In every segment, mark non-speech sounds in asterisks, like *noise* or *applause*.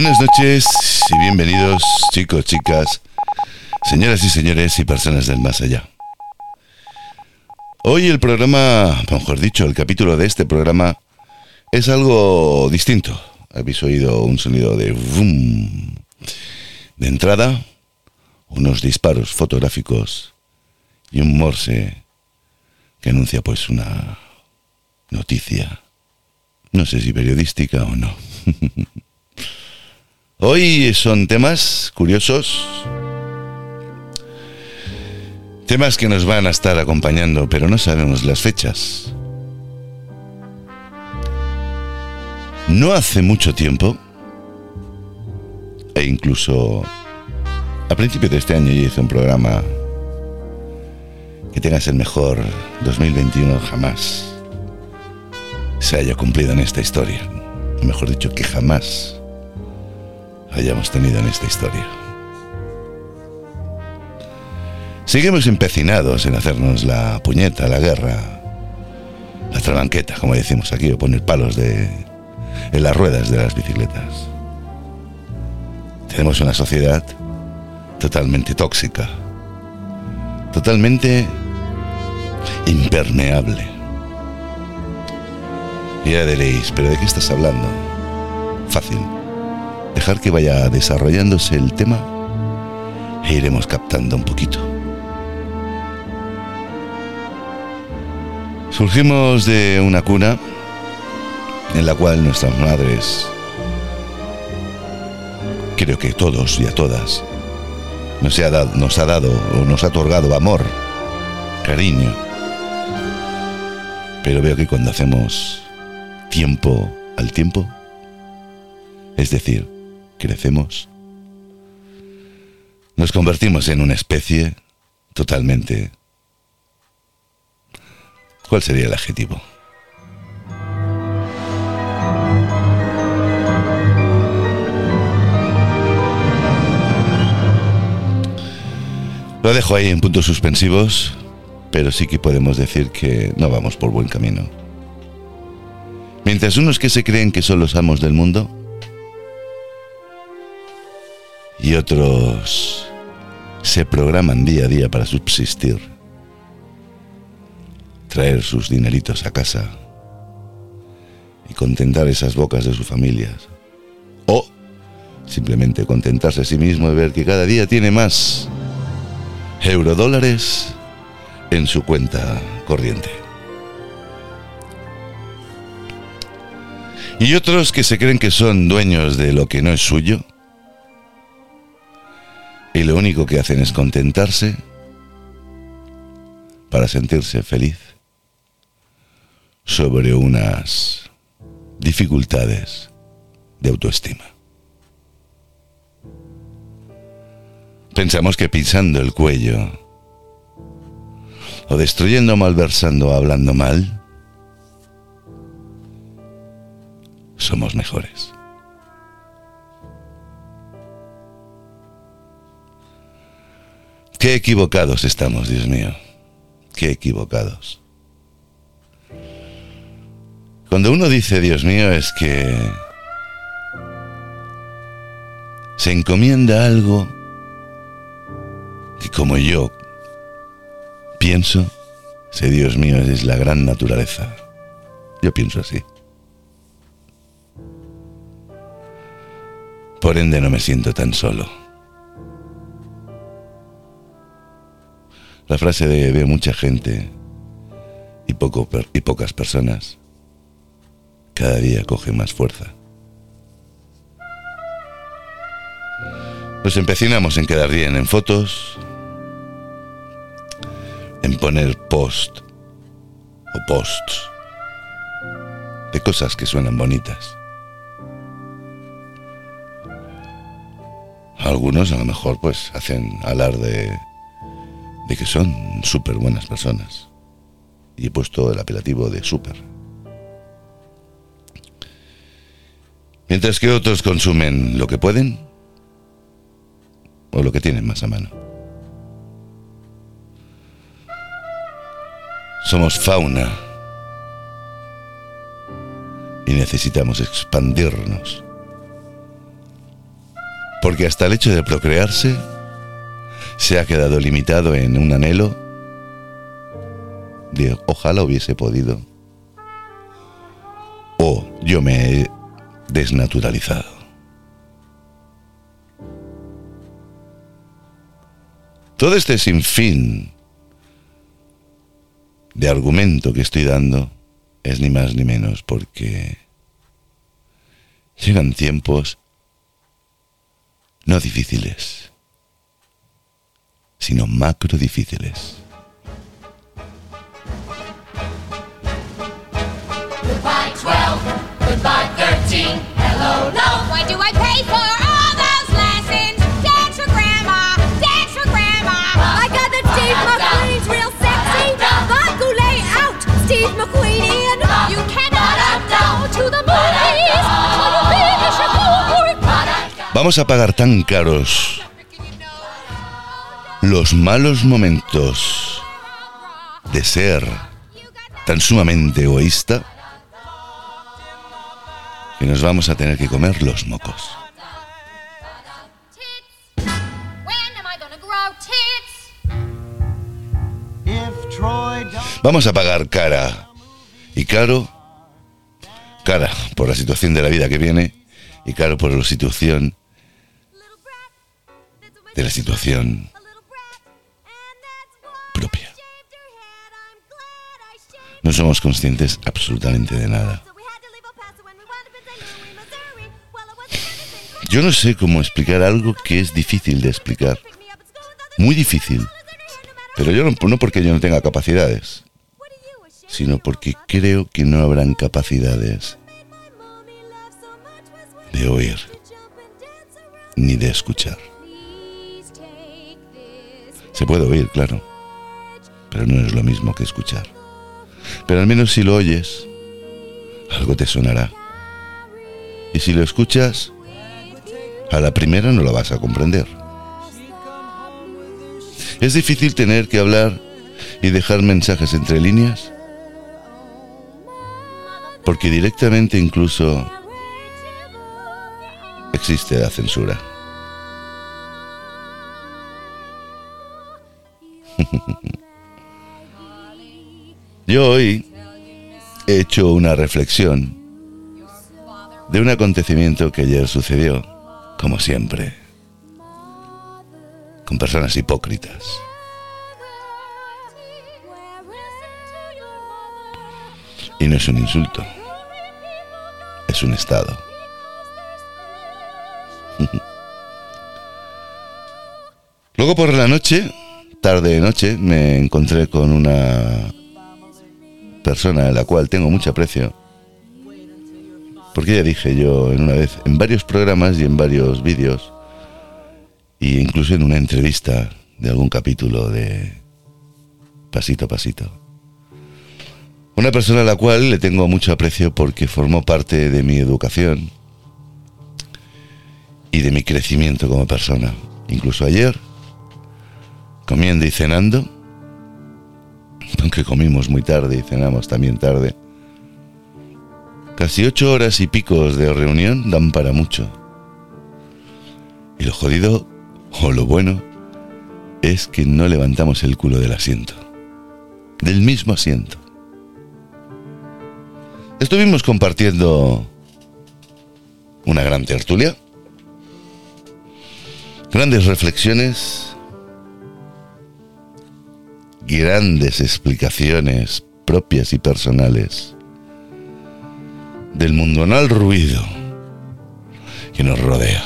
Buenas noches y bienvenidos chicos, chicas, señoras y señores y personas del más allá. Hoy el programa, mejor dicho, el capítulo de este programa es algo distinto. Habéis oído un sonido de boom. De entrada, unos disparos fotográficos y un morse que anuncia pues una noticia. No sé si periodística o no. *laughs* Hoy son temas curiosos, temas que nos van a estar acompañando, pero no sabemos las fechas. No hace mucho tiempo, e incluso a principios de este año yo hice un programa que tengas el mejor 2021 jamás se haya cumplido en esta historia. Mejor dicho, que jamás hayamos tenido en esta historia. Seguimos empecinados en hacernos la puñeta, la guerra, la trabanqueta, como decimos aquí, o poner palos de, en las ruedas de las bicicletas. Tenemos una sociedad totalmente tóxica, totalmente impermeable. Y ya diréis, ¿pero de qué estás hablando? Fácil. Dejar que vaya desarrollándose el tema e iremos captando un poquito. Surgimos de una cuna en la cual nuestras madres, creo que todos y a todas, nos ha dado, nos ha dado o nos ha otorgado amor, cariño. Pero veo que cuando hacemos tiempo al tiempo, es decir, crecemos, nos convertimos en una especie totalmente... ¿Cuál sería el adjetivo? Lo dejo ahí en puntos suspensivos, pero sí que podemos decir que no vamos por buen camino. Mientras unos que se creen que son los amos del mundo y otros se programan día a día para subsistir, traer sus dineritos a casa y contentar esas bocas de sus familias. O simplemente contentarse a sí mismo de ver que cada día tiene más eurodólares en su cuenta corriente. Y otros que se creen que son dueños de lo que no es suyo y lo único que hacen es contentarse para sentirse feliz sobre unas dificultades de autoestima. Pensamos que pisando el cuello o destruyendo, malversando, hablando mal, somos mejores. Qué equivocados estamos, Dios mío. Qué equivocados. Cuando uno dice Dios mío es que se encomienda algo que como yo pienso, ese Dios mío es la gran naturaleza. Yo pienso así. Por ende no me siento tan solo. La frase de veo mucha gente y, poco, y pocas personas cada día coge más fuerza. Nos empecinamos en quedar bien en fotos, en poner post o posts de cosas que suenan bonitas. Algunos a lo mejor pues hacen alarde de que son súper buenas personas. Y he puesto el apelativo de súper. Mientras que otros consumen lo que pueden o lo que tienen más a mano. Somos fauna y necesitamos expandirnos Porque hasta el hecho de procrearse se ha quedado limitado en un anhelo de ojalá hubiese podido. O yo me he desnaturalizado. Todo este sinfín de argumento que estoy dando es ni más ni menos porque llegan tiempos no difíciles, sino macro difíciles. Goodbye 12, goodbye 13, hello love. Why do I pay for all those lessons? Dance for grandma, dance for grandma. I got the Steve McQueen's real sexy. Baculate out, Steve McQueenian. You cannot go to the movies. till you finish a homework. Vamos a pagar tan caros los malos momentos de ser tan sumamente egoísta que nos vamos a tener que comer los mocos. Vamos a pagar cara. Y caro, cara por la situación de la vida que viene y caro por la situación de la situación No somos conscientes absolutamente de nada. Yo no sé cómo explicar algo que es difícil de explicar. Muy difícil. Pero yo no, no porque yo no tenga capacidades, sino porque creo que no habrán capacidades de oír ni de escuchar. Se puede oír, claro, pero no es lo mismo que escuchar. Pero al menos si lo oyes, algo te sonará. Y si lo escuchas, a la primera no lo vas a comprender. Es difícil tener que hablar y dejar mensajes entre líneas, porque directamente incluso existe la censura. *laughs* Yo hoy he hecho una reflexión de un acontecimiento que ayer sucedió, como siempre, con personas hipócritas. Y no es un insulto, es un estado. *laughs* Luego por la noche, tarde de noche, me encontré con una persona a la cual tengo mucho aprecio. Porque ya dije yo en una vez, en varios programas y en varios vídeos, e incluso en una entrevista de algún capítulo de Pasito a Pasito. Una persona a la cual le tengo mucho aprecio porque formó parte de mi educación y de mi crecimiento como persona. Incluso ayer, comiendo y cenando, aunque comimos muy tarde y cenamos también tarde, casi ocho horas y picos de reunión dan para mucho. Y lo jodido, o lo bueno, es que no levantamos el culo del asiento. Del mismo asiento. Estuvimos compartiendo una gran tertulia, grandes reflexiones, grandes explicaciones propias y personales del mundonal ruido que nos rodea.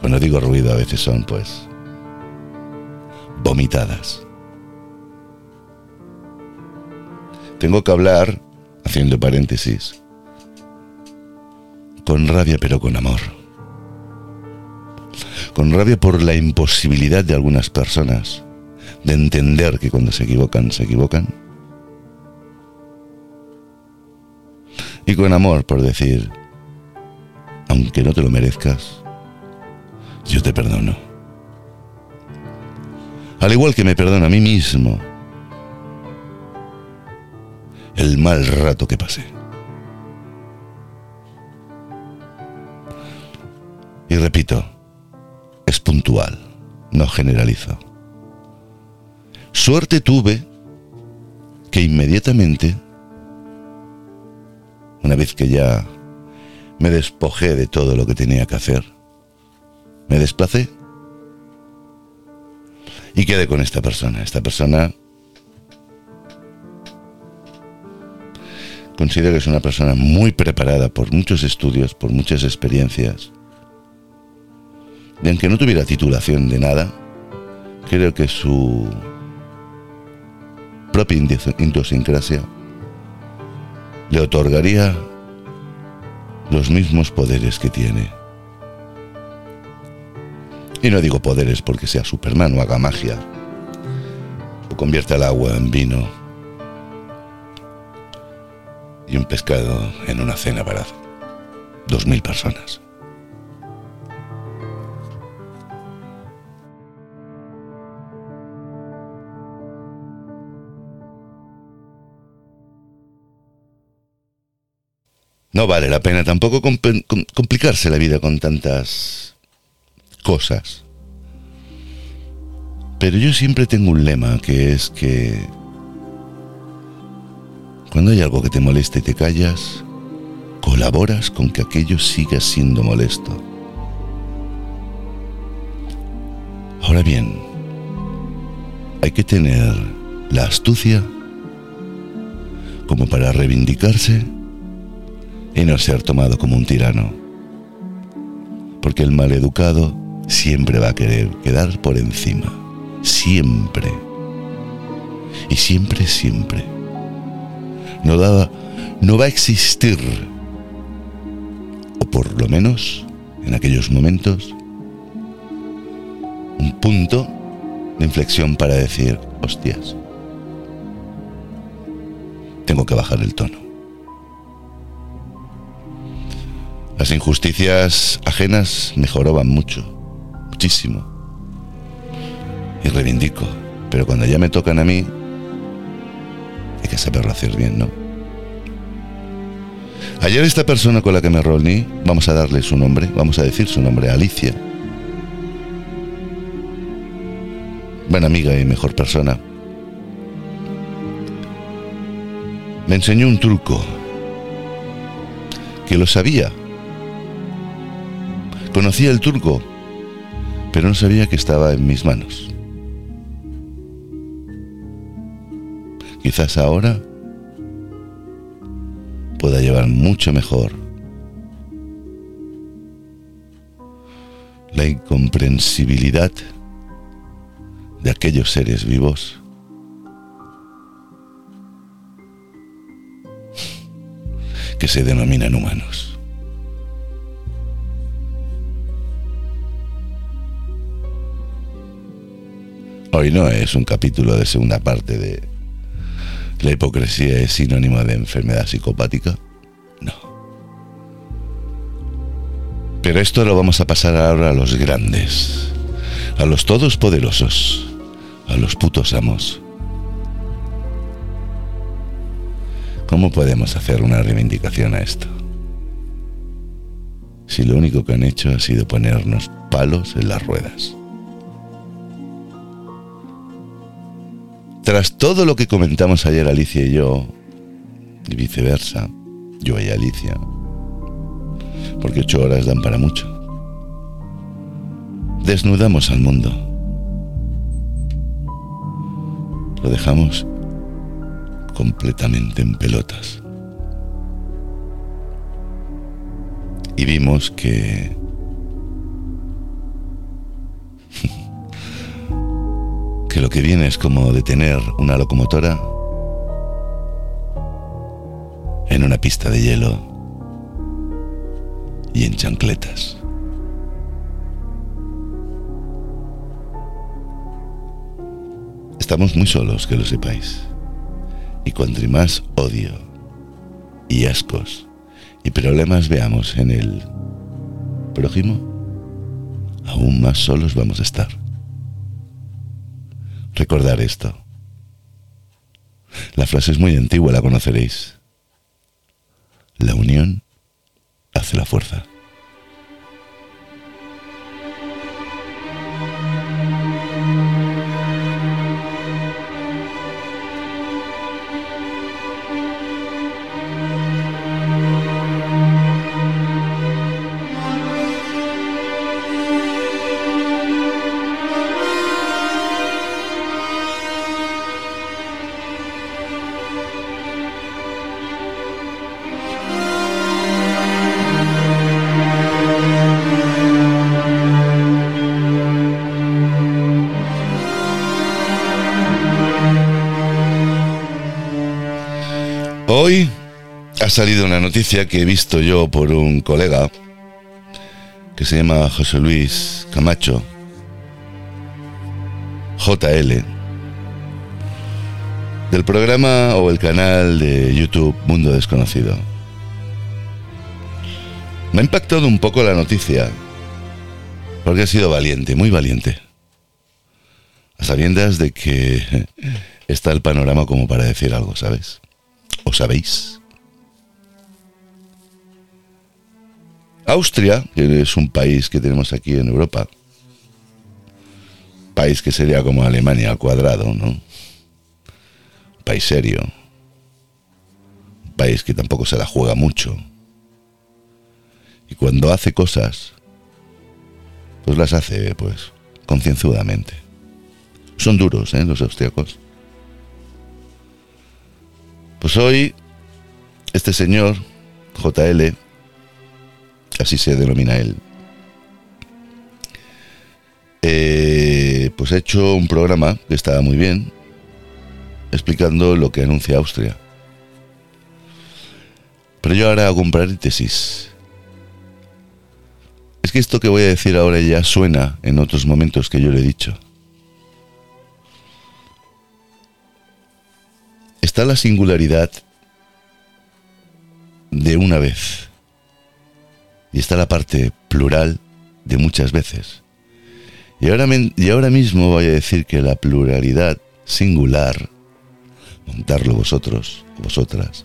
Cuando digo ruido a veces son pues vomitadas. Tengo que hablar, haciendo paréntesis, con rabia pero con amor. Con rabia por la imposibilidad de algunas personas de entender que cuando se equivocan, se equivocan. Y con amor por decir, aunque no te lo merezcas, yo te perdono. Al igual que me perdono a mí mismo el mal rato que pasé. Y repito, es puntual, no generalizo. Suerte tuve que inmediatamente, una vez que ya me despojé de todo lo que tenía que hacer, me desplacé y quedé con esta persona. Esta persona considero que es una persona muy preparada por muchos estudios, por muchas experiencias. Y aunque no tuviera titulación de nada, creo que su propia idiosincrasia le otorgaría los mismos poderes que tiene. Y no digo poderes porque sea Superman o haga magia, o convierta el agua en vino y un pescado en una cena para dos mil personas. No vale la pena tampoco comp- com- complicarse la vida con tantas cosas. Pero yo siempre tengo un lema que es que cuando hay algo que te molesta y te callas, colaboras con que aquello siga siendo molesto. Ahora bien, hay que tener la astucia como para reivindicarse y no ser tomado como un tirano. Porque el maleducado siempre va a querer quedar por encima. Siempre. Y siempre, siempre. No, da- no va a existir, o por lo menos en aquellos momentos, un punto de inflexión para decir, hostias, tengo que bajar el tono. Las injusticias ajenas mejoraban mucho, muchísimo. Y reivindico. Pero cuando ya me tocan a mí, hay que saberlo hacer bien, ¿no? Ayer esta persona con la que me reuní, vamos a darle su nombre, vamos a decir su nombre, Alicia. Buena amiga y mejor persona. Me enseñó un truco que lo sabía. Conocía el turco, pero no sabía que estaba en mis manos. Quizás ahora pueda llevar mucho mejor la incomprensibilidad de aquellos seres vivos que se denominan humanos. Hoy no es un capítulo de segunda parte de la hipocresía es sinónimo de enfermedad psicopática. No. Pero esto lo vamos a pasar ahora a los grandes, a los todos poderosos, a los putos amos. ¿Cómo podemos hacer una reivindicación a esto? Si lo único que han hecho ha sido ponernos palos en las ruedas. Tras todo lo que comentamos ayer Alicia y yo, y viceversa, yo y Alicia, porque ocho horas dan para mucho, desnudamos al mundo. Lo dejamos completamente en pelotas. Y vimos que lo que viene es como detener una locomotora en una pista de hielo y en chancletas. Estamos muy solos, que lo sepáis. Y cuanto más odio y ascos y problemas veamos en el prójimo, aún más solos vamos a estar. Recordar esto. La frase es muy antigua, la conoceréis. La unión hace la fuerza. Ha salido una noticia que he visto yo por un colega que se llama José Luis Camacho, JL, del programa o el canal de YouTube Mundo Desconocido. Me ha impactado un poco la noticia, porque ha sido valiente, muy valiente, a sabiendas de que *laughs* está el panorama como para decir algo, ¿sabes? ¿O sabéis? Austria, que es un país que tenemos aquí en Europa, país que sería como Alemania al cuadrado, ¿no? País serio, país que tampoco se la juega mucho. Y cuando hace cosas, pues las hace, pues, concienzudamente. Son duros, ¿eh? Los austriacos. Pues hoy, este señor, JL, así se denomina él, eh, pues ha hecho un programa que estaba muy bien, explicando lo que anuncia Austria. Pero yo ahora hago un paréntesis. Es que esto que voy a decir ahora ya suena en otros momentos que yo le he dicho. Está la singularidad de una vez. Y está la parte plural de muchas veces. Y ahora, y ahora mismo voy a decir que la pluralidad singular, montarlo vosotros, vosotras,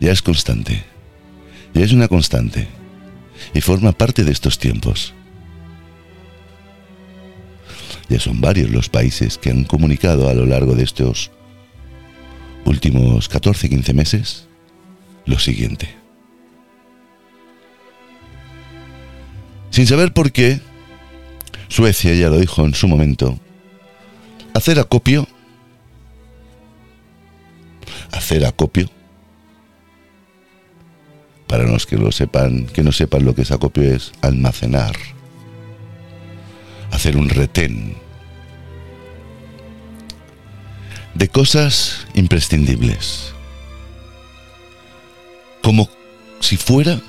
ya es constante. Ya es una constante. Y forma parte de estos tiempos. Ya son varios los países que han comunicado a lo largo de estos últimos 14-15 meses lo siguiente. Sin saber por qué, Suecia ya lo dijo en su momento, hacer acopio, hacer acopio, para los que lo sepan, que no sepan lo que es acopio es almacenar, hacer un retén de cosas imprescindibles, como si fuera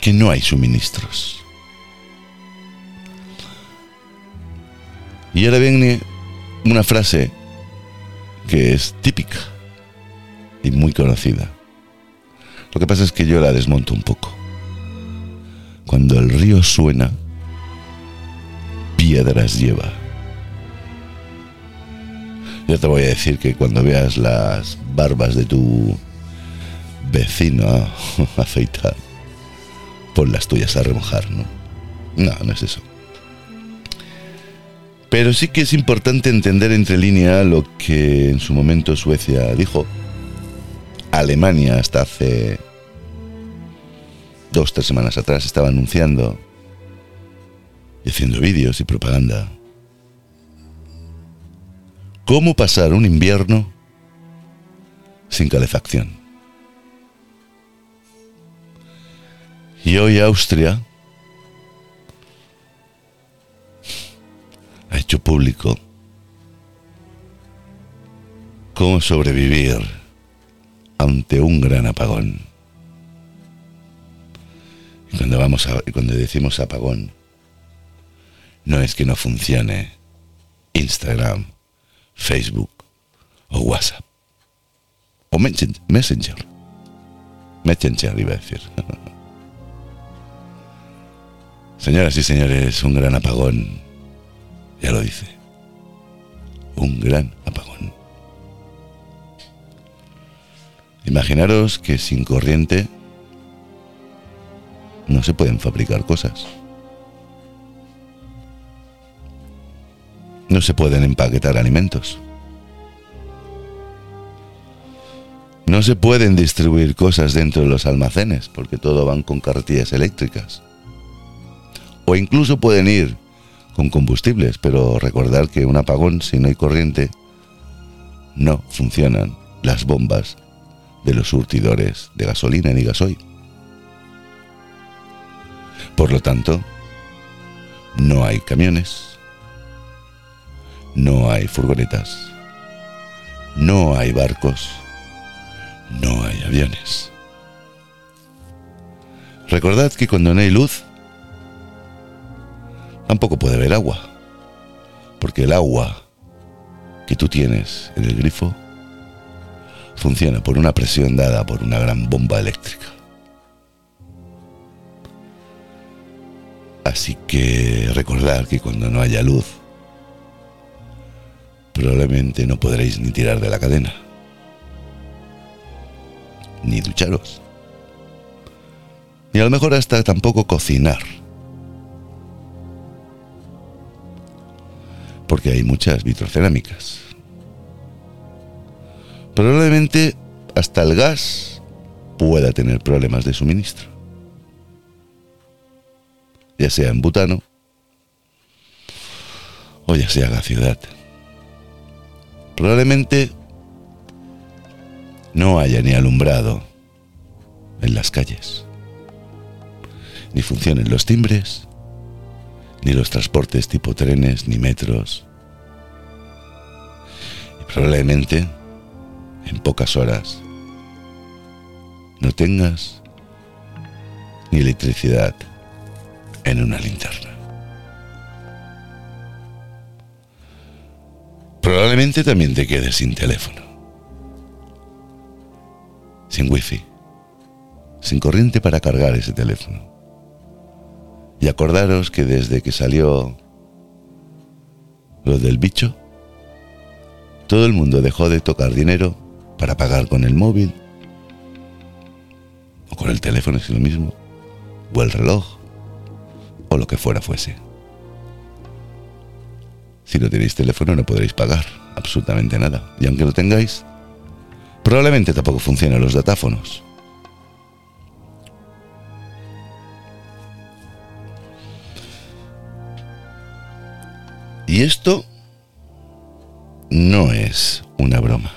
que no hay suministros. Y ahora viene una frase que es típica y muy conocida. Lo que pasa es que yo la desmonto un poco. Cuando el río suena, piedras lleva. Yo te voy a decir que cuando veas las barbas de tu vecino *laughs* afeitar, pon las tuyas a remojar, ¿no? No, no es eso. Pero sí que es importante entender entre línea lo que en su momento Suecia dijo. Alemania hasta hace dos, tres semanas atrás estaba anunciando y haciendo vídeos y propaganda. ¿Cómo pasar un invierno sin calefacción? Y hoy Austria ha hecho público cómo sobrevivir ante un gran apagón. Y cuando vamos a, cuando decimos apagón, no es que no funcione Instagram, Facebook o WhatsApp o Messen- Messenger. Messenger iba a decir. *laughs* Señoras y señores, un gran apagón. Ya lo dice. Un gran apagón. Imaginaros que sin corriente no se pueden fabricar cosas. No se pueden empaquetar alimentos. No se pueden distribuir cosas dentro de los almacenes porque todo van con carretillas eléctricas. O incluso pueden ir con combustibles, pero recordar que un apagón si no hay corriente no funcionan las bombas de los surtidores de gasolina ni gasoil. Por lo tanto, no hay camiones, no hay furgonetas, no hay barcos, no hay aviones. Recordad que cuando no hay luz, tampoco puede haber agua, porque el agua que tú tienes en el grifo funciona por una presión dada por una gran bomba eléctrica. Así que recordad que cuando no haya luz, probablemente no podréis ni tirar de la cadena, ni ducharos, ni a lo mejor hasta tampoco cocinar. Porque hay muchas vitrocerámicas. Probablemente hasta el gas pueda tener problemas de suministro. Ya sea en butano o ya sea la ciudad. Probablemente no haya ni alumbrado en las calles, ni funcionen los timbres, ni los transportes tipo trenes, ni metros. Y probablemente en pocas horas no tengas ni electricidad en una linterna. Probablemente también te quedes sin teléfono, sin wifi, sin corriente para cargar ese teléfono. Y acordaros que desde que salió lo del bicho, todo el mundo dejó de tocar dinero para pagar con el móvil o con el teléfono, es lo mismo, o el reloj, o lo que fuera fuese. Si no tenéis teléfono no podréis pagar absolutamente nada. Y aunque lo tengáis, probablemente tampoco funcionen los datáfonos. Y esto no es una broma.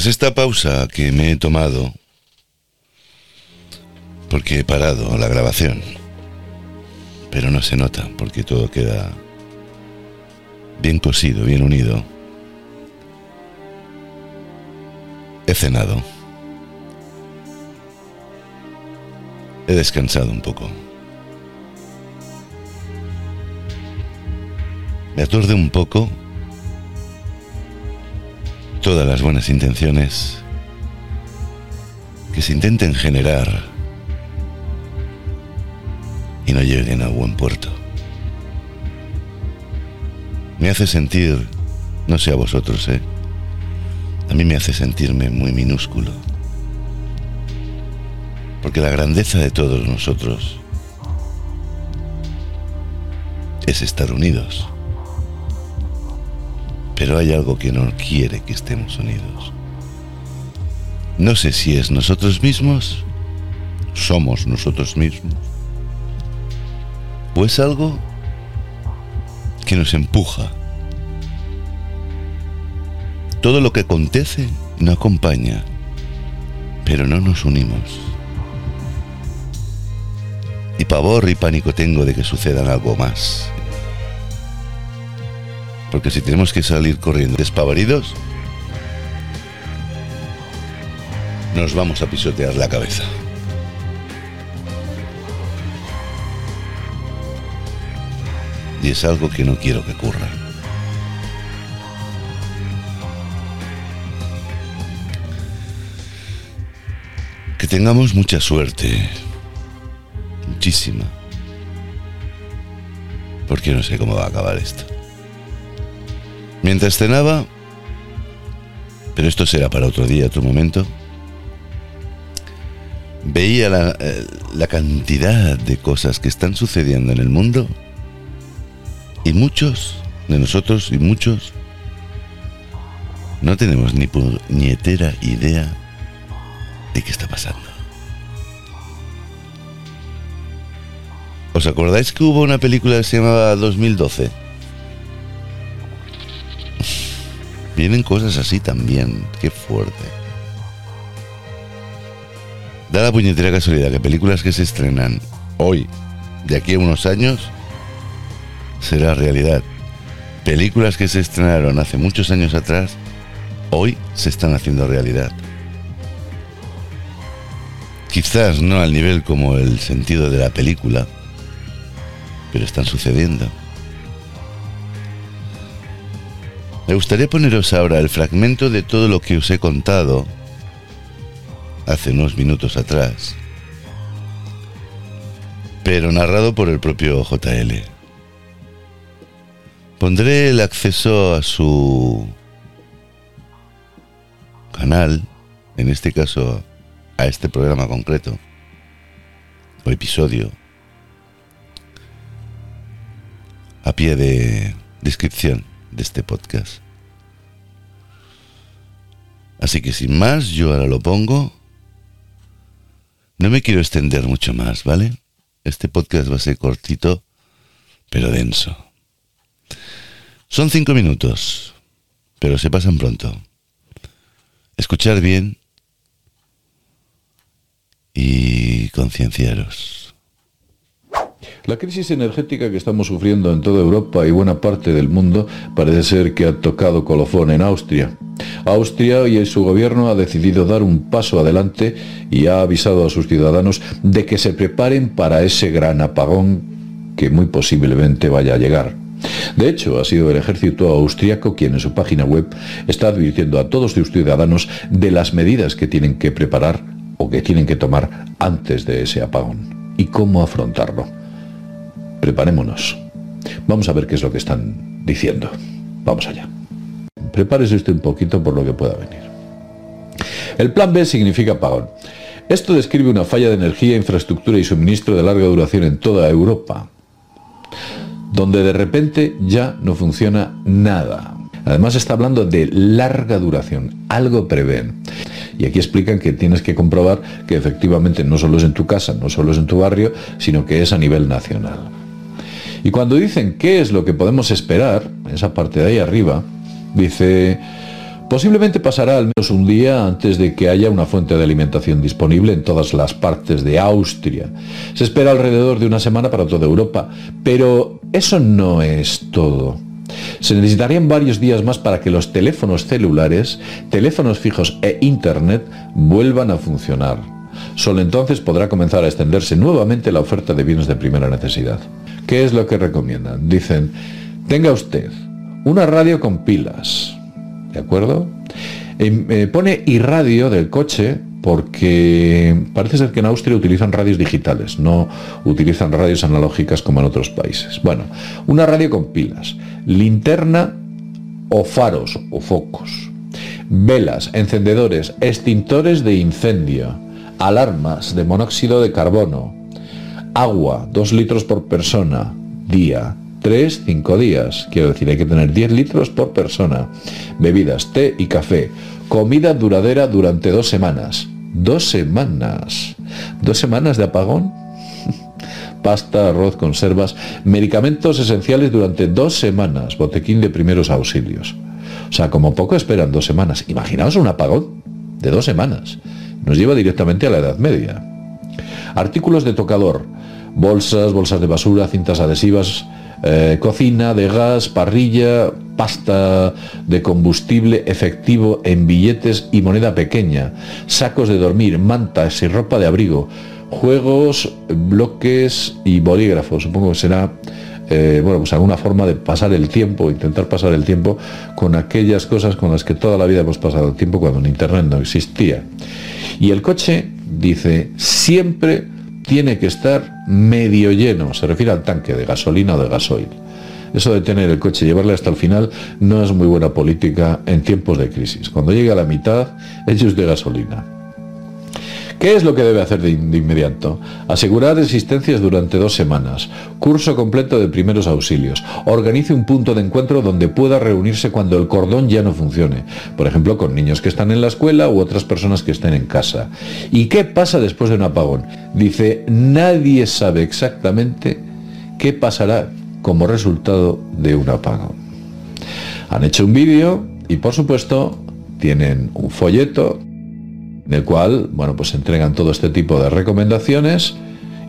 Tras esta pausa que me he tomado, porque he parado la grabación, pero no se nota porque todo queda bien cosido, bien unido. He cenado. He descansado un poco. Me aturde un poco todas las buenas intenciones que se intenten generar y no lleguen a buen puerto. Me hace sentir, no sé a vosotros, ¿eh? A mí me hace sentirme muy minúsculo. Porque la grandeza de todos nosotros es estar unidos. Pero hay algo que no quiere que estemos unidos. No sé si es nosotros mismos, somos nosotros mismos, o es algo que nos empuja. Todo lo que acontece no acompaña, pero no nos unimos. Y pavor y pánico tengo de que sucedan algo más. Porque si tenemos que salir corriendo despavoridos, nos vamos a pisotear la cabeza. Y es algo que no quiero que ocurra. Que tengamos mucha suerte. Muchísima. Porque no sé cómo va a acabar esto. Mientras cenaba, pero esto será para otro día, otro momento, veía la, eh, la cantidad de cosas que están sucediendo en el mundo y muchos de nosotros y muchos no tenemos ni puñetera idea de qué está pasando. ¿Os acordáis que hubo una película que se llamaba 2012? Vienen cosas así también, qué fuerte. Da la puñetera casualidad que películas que se estrenan hoy, de aquí a unos años, será realidad. Películas que se estrenaron hace muchos años atrás, hoy se están haciendo realidad. Quizás no al nivel como el sentido de la película, pero están sucediendo. Me gustaría poneros ahora el fragmento de todo lo que os he contado hace unos minutos atrás, pero narrado por el propio JL. Pondré el acceso a su canal, en este caso a este programa concreto, o episodio, a pie de descripción de este podcast. Así que sin más, yo ahora lo pongo. No me quiero extender mucho más, ¿vale? Este podcast va a ser cortito, pero denso. Son cinco minutos, pero se pasan pronto. Escuchar bien y concienciaros. La crisis energética que estamos sufriendo en toda Europa y buena parte del mundo parece ser que ha tocado colofón en Austria. Austria y su gobierno ha decidido dar un paso adelante y ha avisado a sus ciudadanos de que se preparen para ese gran apagón que muy posiblemente vaya a llegar. De hecho, ha sido el ejército austriaco quien en su página web está advirtiendo a todos sus ciudadanos de las medidas que tienen que preparar o que tienen que tomar antes de ese apagón y cómo afrontarlo. Preparémonos. Vamos a ver qué es lo que están diciendo. Vamos allá. Prepárese usted un poquito por lo que pueda venir. El plan B significa apagón. Esto describe una falla de energía, infraestructura y suministro de larga duración en toda Europa, donde de repente ya no funciona nada. Además está hablando de larga duración, algo prevén. Y aquí explican que tienes que comprobar que efectivamente no solo es en tu casa, no solo es en tu barrio, sino que es a nivel nacional. Y cuando dicen qué es lo que podemos esperar, esa parte de ahí arriba, dice, Posiblemente pasará al menos un día antes de que haya una fuente de alimentación disponible en todas las partes de Austria. Se espera alrededor de una semana para toda Europa, pero eso no es todo. Se necesitarían varios días más para que los teléfonos celulares, teléfonos fijos e Internet vuelvan a funcionar. Solo entonces podrá comenzar a extenderse nuevamente la oferta de bienes de primera necesidad. ¿Qué es lo que recomiendan? Dicen, tenga usted una radio con pilas, ¿de acuerdo? Eh, eh, pone irradio del coche porque parece ser que en Austria utilizan radios digitales, no utilizan radios analógicas como en otros países. Bueno, una radio con pilas, linterna o faros o focos, velas, encendedores, extintores de incendio, alarmas de monóxido de carbono, agua, 2 litros por persona, día, 3, 5 días. Quiero decir, hay que tener 10 litros por persona. Bebidas, té y café. Comida duradera durante dos semanas. Dos semanas. ¿Dos semanas de apagón? *laughs* Pasta, arroz, conservas, medicamentos esenciales durante dos semanas. Botequín de primeros auxilios. O sea, como poco esperan dos semanas. Imaginaos un apagón de dos semanas. Nos lleva directamente a la Edad Media. Artículos de tocador. Bolsas, bolsas de basura, cintas adhesivas, eh, cocina de gas, parrilla, pasta de combustible efectivo en billetes y moneda pequeña, sacos de dormir, mantas y ropa de abrigo, juegos, bloques y bolígrafos. Supongo que será eh, bueno, pues alguna forma de pasar el tiempo, intentar pasar el tiempo con aquellas cosas con las que toda la vida hemos pasado el tiempo cuando en Internet no existía. Y el coche, dice, siempre tiene que estar medio lleno, se refiere al tanque de gasolina o de gasoil. Eso de tener el coche y llevarle hasta el final no es muy buena política en tiempos de crisis. Cuando llegue a la mitad, ellos de gasolina. ¿Qué es lo que debe hacer de, inmediato? Asegurar existencias durante dos semanas, curso completo de primeros auxilios, organice un punto de encuentro donde pueda reunirse cuando el cordón ya no funcione, por ejemplo con niños que están en la escuela u otras personas que estén en casa. ¿Y qué pasa después de un apagón? Dice, nadie sabe exactamente qué pasará como resultado de un apagón. Han hecho un vídeo y por supuesto tienen un folleto en el cual, bueno, pues entregan todo este tipo de recomendaciones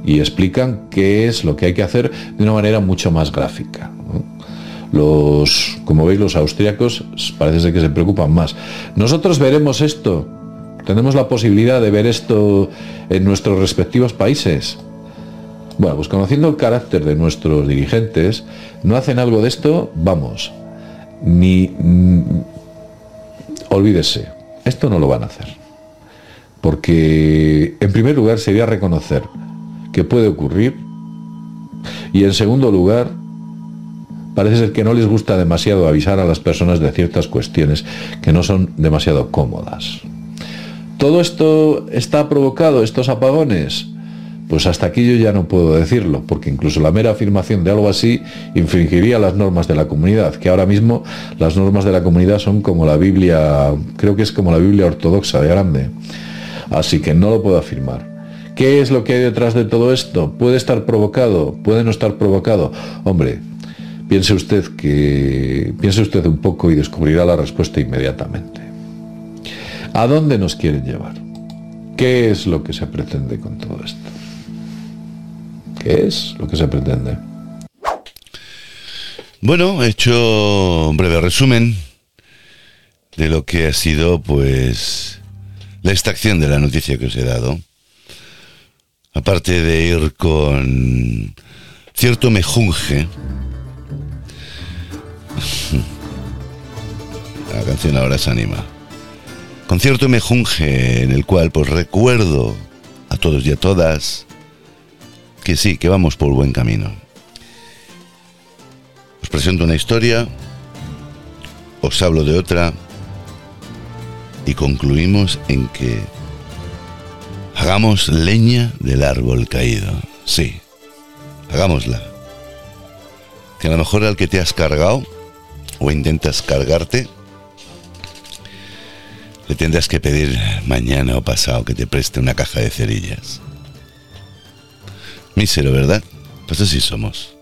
y explican qué es lo que hay que hacer de una manera mucho más gráfica. Los, como veis, los austríacos parece que se preocupan más. Nosotros veremos esto, tenemos la posibilidad de ver esto en nuestros respectivos países. Bueno, pues conociendo el carácter de nuestros dirigentes, no hacen algo de esto, vamos, ni... Mm, olvídese, esto no lo van a hacer porque en primer lugar sería reconocer que puede ocurrir y en segundo lugar parece ser que no les gusta demasiado avisar a las personas de ciertas cuestiones que no son demasiado cómodas. ¿Todo esto está provocado, estos apagones? Pues hasta aquí yo ya no puedo decirlo, porque incluso la mera afirmación de algo así infringiría las normas de la comunidad, que ahora mismo las normas de la comunidad son como la Biblia, creo que es como la Biblia ortodoxa de grande. Así que no lo puedo afirmar. ¿Qué es lo que hay detrás de todo esto? ¿Puede estar provocado? ¿Puede no estar provocado? Hombre, piense usted que piense usted un poco y descubrirá la respuesta inmediatamente. ¿A dónde nos quieren llevar? ¿Qué es lo que se pretende con todo esto? ¿Qué es lo que se pretende? Bueno, he hecho un breve resumen de lo que ha sido, pues, la extracción de la noticia que os he dado, aparte de ir con cierto mejunje, *laughs* la canción ahora se anima, con cierto mejunje en el cual pues recuerdo a todos y a todas que sí, que vamos por buen camino. Os presento una historia, os hablo de otra, y concluimos en que hagamos leña del árbol caído. Sí, hagámosla. Que a lo mejor al que te has cargado o intentas cargarte, le tendrás que pedir mañana o pasado que te preste una caja de cerillas. Mísero, ¿verdad? Pues así somos.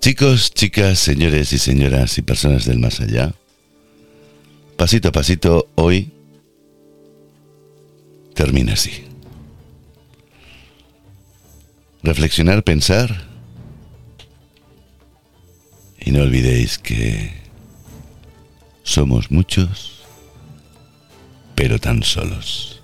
Chicos, chicas, señores y señoras y personas del más allá, pasito a pasito, hoy termina así. Reflexionar, pensar y no olvidéis que somos muchos, pero tan solos.